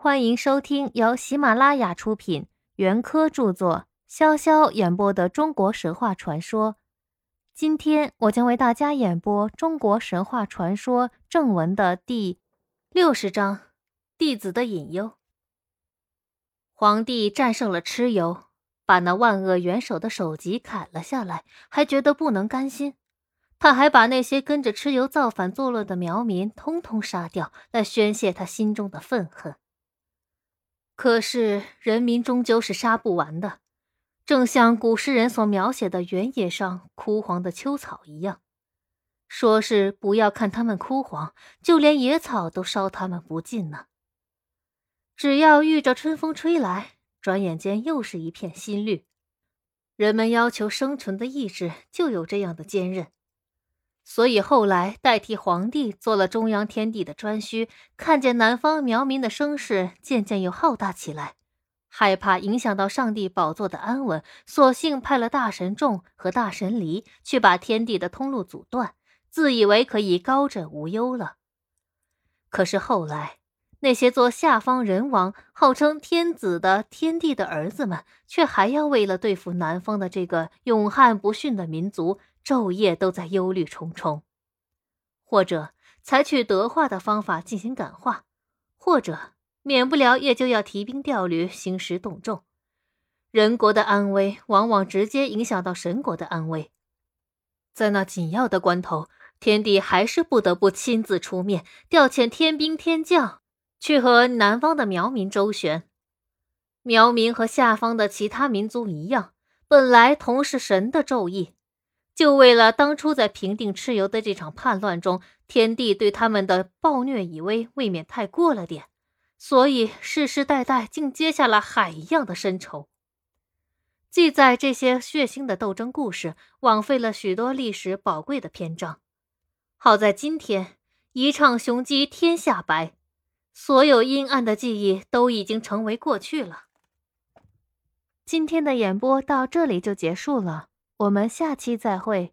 欢迎收听由喜马拉雅出品、袁科著作、潇潇演播的中国神话传说。今天我将为大家演播中国神话传说正文的第六十章《弟子的隐忧》。皇帝战胜了蚩尤，把那万恶元首的首级砍了下来，还觉得不能甘心。他还把那些跟着蚩尤造反作乱的苗民通通杀掉，来宣泄他心中的愤恨。可是人民终究是杀不完的，正像古诗人所描写的原野上枯黄的秋草一样，说是不要看它们枯黄，就连野草都烧它们不尽呢。只要遇着春风吹来，转眼间又是一片新绿。人们要求生存的意志就有这样的坚韧。所以后来代替皇帝做了中央天地的颛顼，看见南方苗民的声势渐渐又浩大起来，害怕影响到上帝宝座的安稳，索性派了大神众和大神离去把天地的通路阻断，自以为可以高枕无忧了。可是后来，那些做下方人王、号称天子的天帝的儿子们，却还要为了对付南方的这个勇悍不驯的民族。昼夜都在忧虑重重，或者采取德化的方法进行感化，或者免不了也就要提兵调旅、兴师动众。人国的安危往往直接影响到神国的安危，在那紧要的关头，天帝还是不得不亲自出面，调遣天兵天将去和南方的苗民周旋。苗民和下方的其他民族一样，本来同是神的胄役。就为了当初在平定蚩尤的这场叛乱中，天帝对他们的暴虐以威未免太过了点，所以世世代代竟结下了海一样的深仇。记载这些血腥的斗争故事，枉费了许多历史宝贵的篇章。好在今天一唱雄鸡天下白，所有阴暗的记忆都已经成为过去了。今天的演播到这里就结束了。我们下期再会。